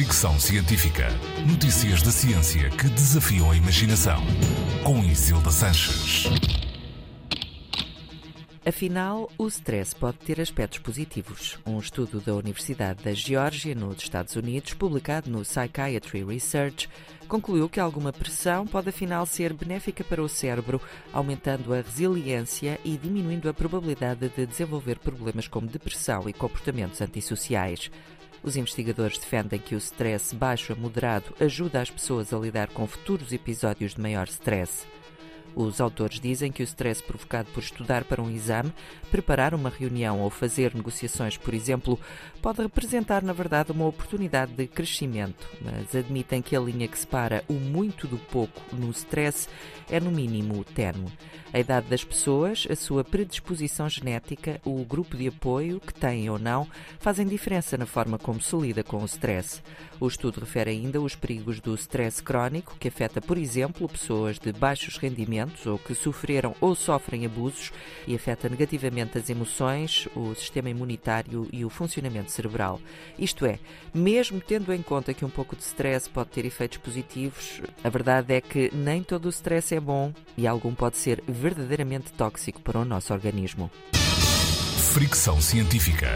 Fricção Científica. Notícias da ciência que desafiam a imaginação. Com Isilda Sanches. Afinal, o stress pode ter aspectos positivos. Um estudo da Universidade da Geórgia, nos Estados Unidos, publicado no Psychiatry Research, concluiu que alguma pressão pode afinal ser benéfica para o cérebro, aumentando a resiliência e diminuindo a probabilidade de desenvolver problemas como depressão e comportamentos antissociais. Os investigadores defendem que o stress baixo a moderado ajuda as pessoas a lidar com futuros episódios de maior stress. Os autores dizem que o stress provocado por estudar para um exame, preparar uma reunião ou fazer negociações, por exemplo, pode representar, na verdade, uma oportunidade de crescimento, mas admitem que a linha que separa o muito do pouco no stress é, no mínimo, tenue. A idade das pessoas, a sua predisposição genética, o grupo de apoio que têm ou não, fazem diferença na forma como se lida com o stress. O estudo refere ainda os perigos do stress crónico, que afeta, por exemplo, pessoas de baixos rendimentos ou que sofreram ou sofrem abusos e afeta negativamente as emoções, o sistema imunitário e o funcionamento cerebral. Isto é, mesmo tendo em conta que um pouco de stress pode ter efeitos positivos, a verdade é que nem todo o stress é bom e algum pode ser verdadeiramente tóxico para o nosso organismo. Fricção científica.